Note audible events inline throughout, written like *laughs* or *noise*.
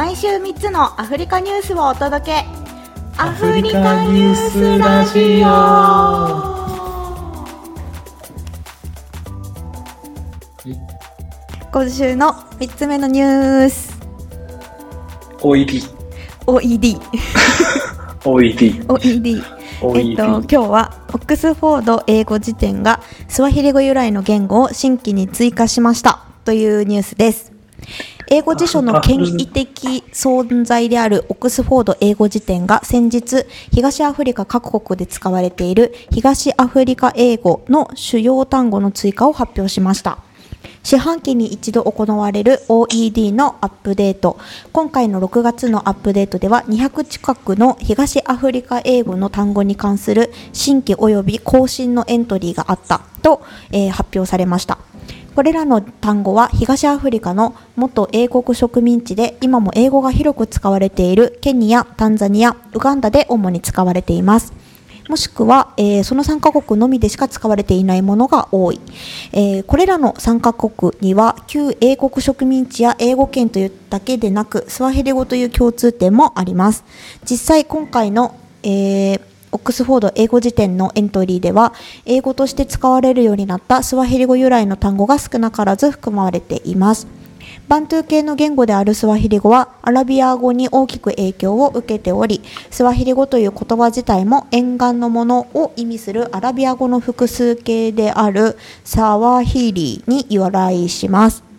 毎週3つのアフリカニュースをお届け。アフリカニュースラジオ。今週の3つ目のニュース。OED。OED OED。OED えっと、今日はオックスフォード英語辞典がスワヒリ語由来の言語を新規に追加しました。というニュースです。英語辞書の権威的存在であるオックスフォード英語辞典が先日東アフリカ各国で使われている東アフリカ英語の主要単語の追加を発表しました。四半期に一度行われる OED のアップデート今回の6月のアップデートでは200近くの東アフリカ英語の単語に関する新規及び更新のエントリーがあったと、えー発表されましたこれらの単語は東アフリカの元英国植民地で今も英語が広く使われているケニア、タンザニア、ウガンダで主に使われています。もしくは、えーその3カ国のみでしか使われていないものが多い、えーこれらの3カ国には旧英国植民地や英語圏というだけでなくスワヒリ語という共通点もあります。実際今回の、えーオックスフォード英語辞典のエントリーでは英語として使われるようになったスワヒリ語由来の単語が少なからず含まれています。バントゥー系の言語であるスワヒリ語はアラビア語に大きく影響を受けておりスワヒリ語という言葉自体も沿岸のものを意味するアラビア語の複数形であるサワヒリに由来します。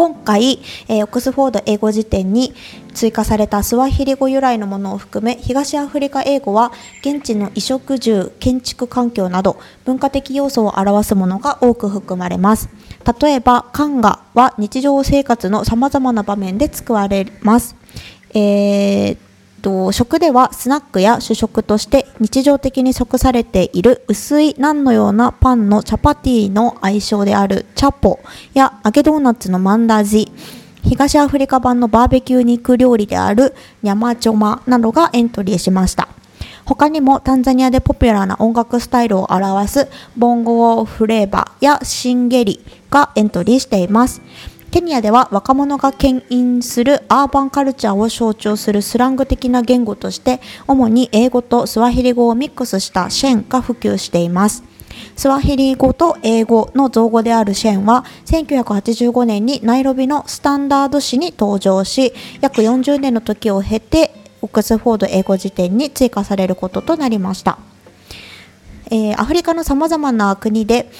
今回、えーオックスフォード英語辞典に追加されたスワヒリ語由来のものを含め東アフリカ英語は現地の衣食住建築環境など文化的要素を表すものが多く含まれます。例えばカンガは日常生活のさまざまな場面で使われます、えーと食ではスナックや主食として日常的に食されている薄いナンのようなパンのチャパティの愛称であるチャポや揚げドーナツのマンダジ東アフリカ版のバーベキュー肉料理であるニャマチョマなどがエントリーしました。他にもタンザニアでポピュラーな音楽スタイルを表すボンゴーフレーバーやシンゲリがエントリーしています。ケニアでは若者が牽引するアーバンカルチャーを象徴するスラング的な言語として主に英語とスワヒリ語をミックスしたシェンが普及しています。スワヒリ語と英語の造語であるシェンは1985年にナイロビのスタンダード紙に登場し約40年の時を経てオックスフォード英語辞典に追加されることとなりました、えーアフリカのさまざまな国で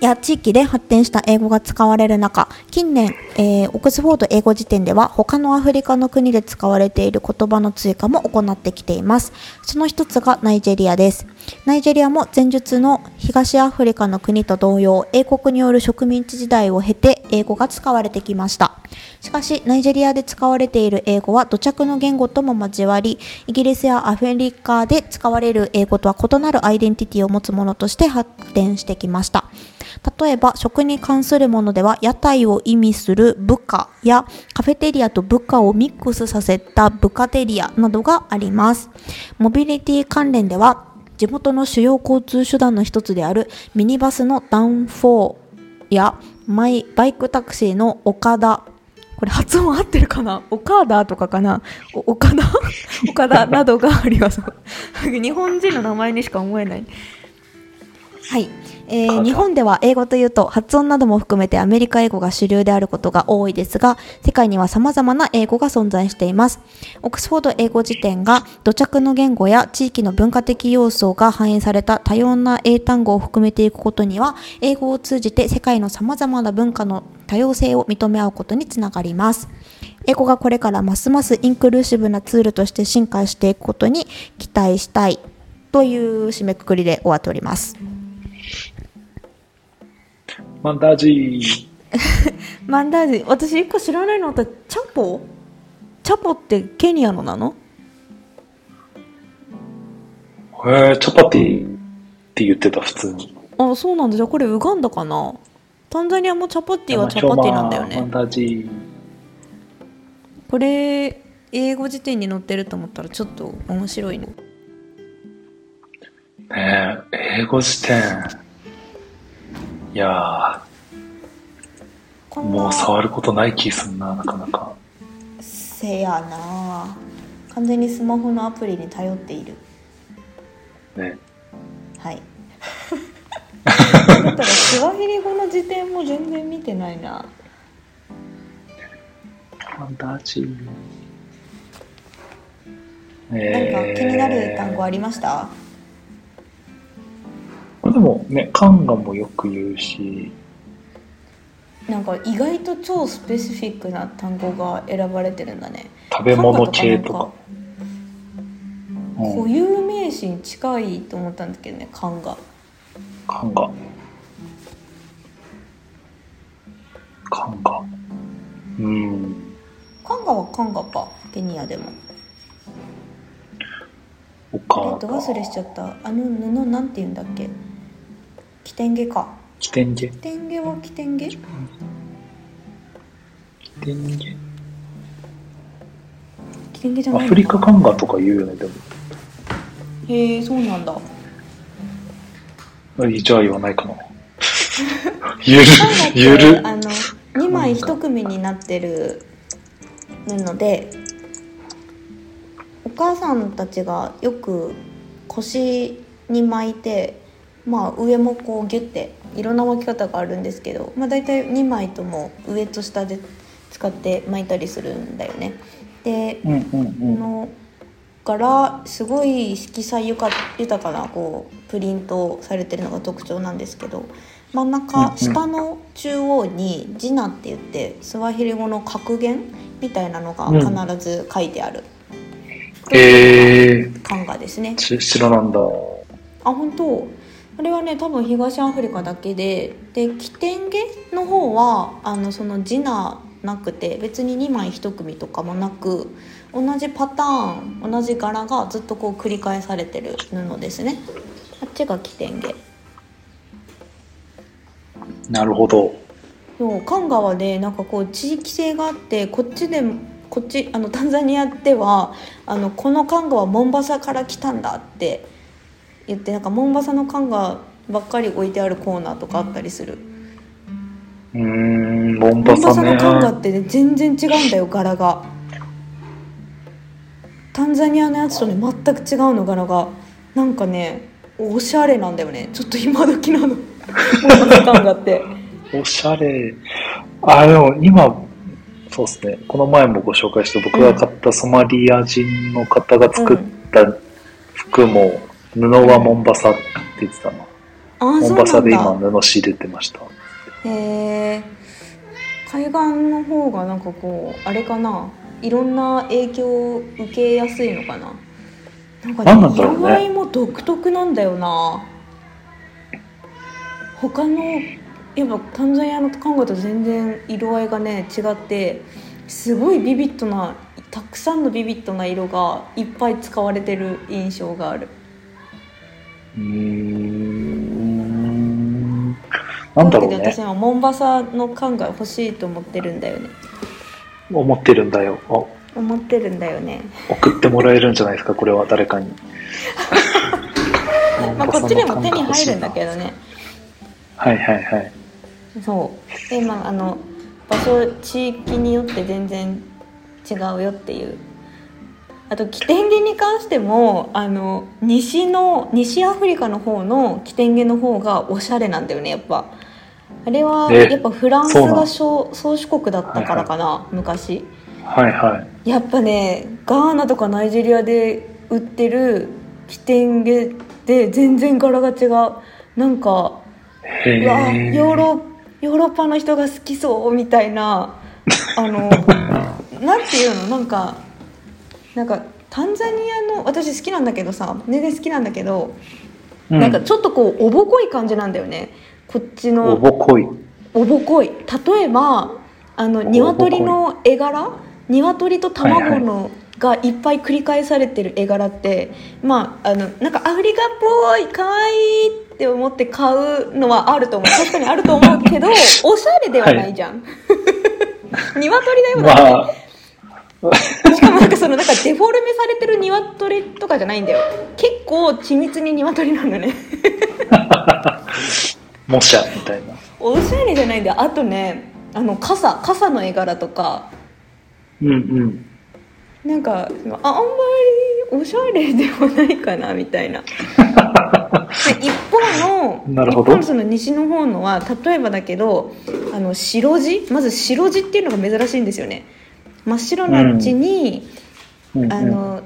や地域で発展した英語が使われる中近年、えーオックスフォード英語辞典では他のアフリカの国で使われている言葉の追加も行ってきています。その一つがナイジェリアです。ナイジェリアも前述の東アフリカの国と同様英国による植民地時代を経て英語が使われてきました。しかしナイジェリアで使われている英語は土着の言語とも交わりイギリスやアフリカで使われる英語とは異なるアイデンティティを持つものとして発展してきました。例えば食に関するものでは屋台を意味する部下やカフェテリアと部下をミックスさせたブカテリアなどがあります。モビリティ関連では地元の主要交通手段の一つであるミニバスのダウンフォーやマイバイクタクシーの岡田。これ発音合ってるかな？岡田とかかな？岡田？*laughs* 岡田などがあります。*laughs* 日本人の名前にしか思えない。はい、えー日本では英語というと発音なども含めてアメリカ英語が主流であることが多いですが世界には様々な英語が存在しています。オックスフォード英語辞典が土着の言語や地域の文化的要素が反映された多様な英単語を含めていくことには英語を通じて世界の様々な文化の多様性を認め合うことにつながります。英語がこれからますますインクルーシブなツールとして進化していくことに期待したいという締めくくりで終わっておりますマンダージー。*laughs* マンダージ私一個知らないのあったチャポ？チャポってケニアのなの？へえ、チャパティって言ってた、普通に。あそうなんだじゃあこれウガンダかな？タンザニアもチャパティはチャパティなんだよマンねダージこれ英語辞典に載ってると思ったらちょっと面白いねー。ねえ、英語辞典。いやー、もう触ることない気すんな、なかなか。せやな完全にスマホのアプリに頼っているね。はい *laughs* だったらスワヒリ語の辞典も全然見てないなファンタジー。何か気になる単語ありました、これでもね、カンガもよく言うし、なんか意外と超スペシフィックな単語が選ばれてるんだね食べ物系とか。固有名詞に近いと思ったんだけどね缶がカンガ。カンガ。うん。カンガはカンガかケニアでもおあれ忘れしちゃったあの布なんて言うんだっけ？キテンゲかキテンゲ。キテンゲはキテンゲキテンゲ。キテンゲじゃないアフリカカンガとか言うよね、でも。へえそうなんだあじゃあ言わないかな。*laughs* ゆるゆる。あの2枚1組になってる布でお母さんたちがよく腰に巻いてまあ上もこうギュッていろんな巻き方があるんですけど、まあ、大体2枚とも上と下で使って巻いたりするんだよね。でうんうんこうん。の柄すごい色彩ゆか豊かなこうプリントされてるのが特徴なんですけど真んうんう中ん下の中央に「ジナ」って言ってスワヒリ語の格言みたいなのがうん必ず書いてある、えー、漢画ですねし白なんだ。あ本当あれはね多分東アフリカだけででキテンゲの方はあのそのジナなくて別に2枚1組とかもなく同じパターン同じ柄がずっとこう繰り返されてる布ですねあっちがキテンゲなるほど。そうカンガはねなんかこう地域性があってこっちでこっちあのタンザニアではあのこのカンガはモンバサから来たんだって言ってなんかモンバサのカンガばっかり置いてあるコーナーとかあったりする、うーん、モンモバサねの。カンガってね全然違うんだよ柄がタンザニアのやつとね全く違うの柄がなんかねおしゃれなんだよねちょっと今時なのモンバサカンガっておしゃれ。あ、でも今、そうですね。この前もご紹介した僕が買ったソマリア人の方が作った服も、布はモンバサって言ってたな。モンバサで今布仕入れてました。へえ海岸の方がなんかこうあれかな？いろんな影響を受けやすいのかな？なんかなんなんだろうね。色合いも独特なんだよな。他のやっぱタンザニアのカンガと全然色合いがね違ってすごいビビッドなたくさんのビビッドな色がいっぱい使われてる印象があるうーん。なんだろうね私。はモンバサのカンガ欲しいと思ってるんだよね思ってるんだよ。あ思ってるんだよね送ってもらえるんじゃないですか、これは誰かに。*laughs* まあこっちでも手に入るんだけどねはいはいはい。そうでまああの場所地域によって全然違うよっていうあとキテンゲに関してもあの西の西アフリカの方のキテンゲの方がおしゃれなんだよねやっぱ。あれはえやっぱフランスが総宗主国だったからかな、昔。はいはい。やっぱねガーナとかナイジェリアで売ってるキテンゲで全然柄が違う。なんかへうわえ。ヨーロヨーロッパの人が好きそうみたいなあの *laughs* なんていうのなんかなんかタンザニアの私好きなんだけどさ全然好きなんだけど、うん。なんかちょっとこうおぼこい感じなんだよね。こっちおのぼこい。おぼこい。例えばあの鶏の絵柄？鶏と卵の、がいっぱい繰り返されてる絵柄ってまああのなんかアフリカっぽい可愛いって思って買うのはあると思う。確かにあると思うけど *laughs* おしゃれではないじゃん、*laughs* 鶏だよまだあ、ってしかもなんかそのなんかデフォルメされてる鶏とかじゃないんだよ。結構緻密に鶏なんだね。*laughs* 模写みたいな。おしゃれじゃないんだよ。あとねあの傘傘の絵柄とか。うんうん。なんかああんまりおしゃれではないかなみたいな。*laughs* で一方のなるほど。一方のその西の方のは例えばだけどあの白地？まず白地っていうのが珍しいんですよね真っ白な地に、うん。うん。あの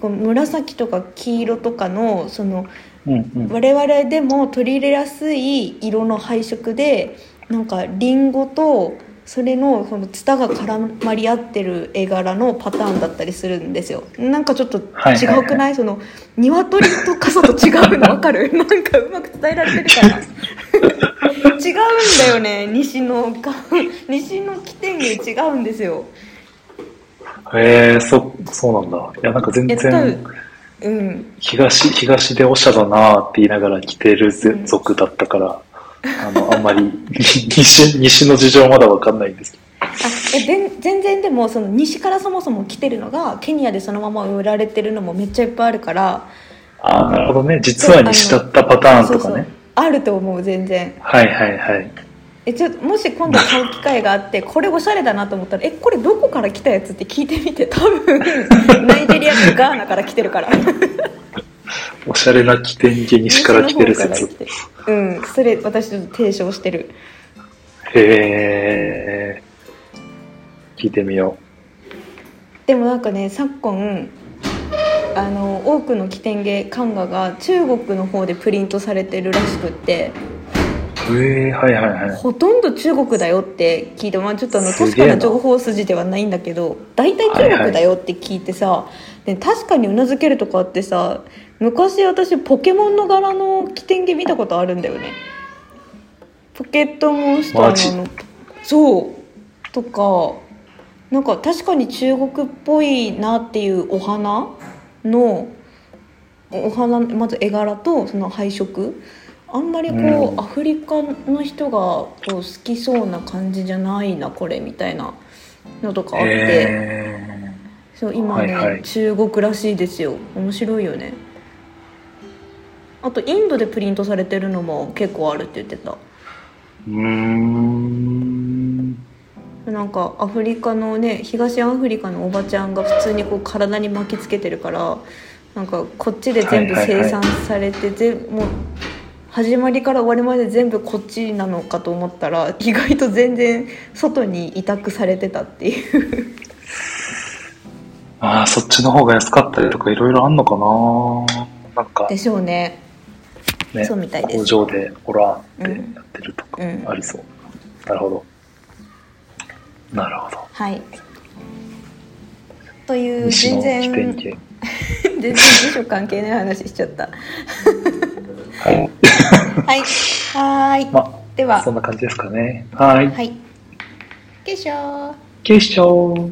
こう紫とか黄色とかのそのうん。うん。我々でも取り入れやすい色の配色でなんかリンゴとそれのそのツタが絡まり合ってる絵柄のパターンだったりするんですよ。なんかちょっと違はいはいはい。くない？その鶏と傘と違うの？分かる？*laughs* なんかうまく伝えられてるかな？*laughs* 違うんだよね。西のが西の起点が違うんですよへえそそうなんだ。いやなんか全然分うん。東東でおしゃだなーって言いながら来てる族だったから、あのあんまり *laughs* 西西の事情まだわかんないんですけあえ全然でもその西からそもそも来てるのがケニアでそのまま売られてるのもめっちゃいっぱいあるから。どああなるほどね。実は西だったパターンとかね。あると思う全然。はいはいはいえちょもし今度買う機会があって *laughs* これおしゃれだなと思ったら「えこれどこから来たやつ?」って聞いてみて多分 *laughs* ナイジェリアかガーナから来てるから。おしゃれな起点で西から来てる説。西の方から来てうんそれ私ちょっと提唱してる。へえ聞いてみよでもなんかね昨今あの多くの起点芸版画が中国の方でプリントされてるらしくって。うええはいはいはい。ほとんど中国だよって聞いて、まあ、ちょっとあの確かな情報筋ではないんだけど大体中国だよって聞いてさ、で確かにうなずけるとこあってさ昔私ポケモンの柄の起点毛見たことあるんだよね。ポケットモンスターのそう。とかなんか確かに中国っぽいなっていうお花のお花まず絵柄とその配色あんまりこう、うん。アフリカの人がこう好きそうな感じじゃないなこれみたいなのとかあって。へそう今ね、はいはい。中国らしいですよ。面白いよね。あとインドでプリントされてるのも結構あるって言ってた。ーうーん。なんかアフリカのね東アフリカのおばちゃんが普通にこう体に巻きつけてるからなんかこっちで全部はいはいはい。生産されて、ぜもう始まりから終わりまで全部こっちなのかと思ったら意外と全然外に委託されてたっていう。*laughs* ああそっちの方が安かったりとかいろいろあんのかな。なんかでしょうね。ねそうみたいです。工場でオラーってやってるとかうん。ありそう、なるほど。なるほど。はい。という西全然 *laughs* 全然辞書関係ない話しちゃった。はいはい。はーい、までは。そんな感じですかね。はい。はい。警視庁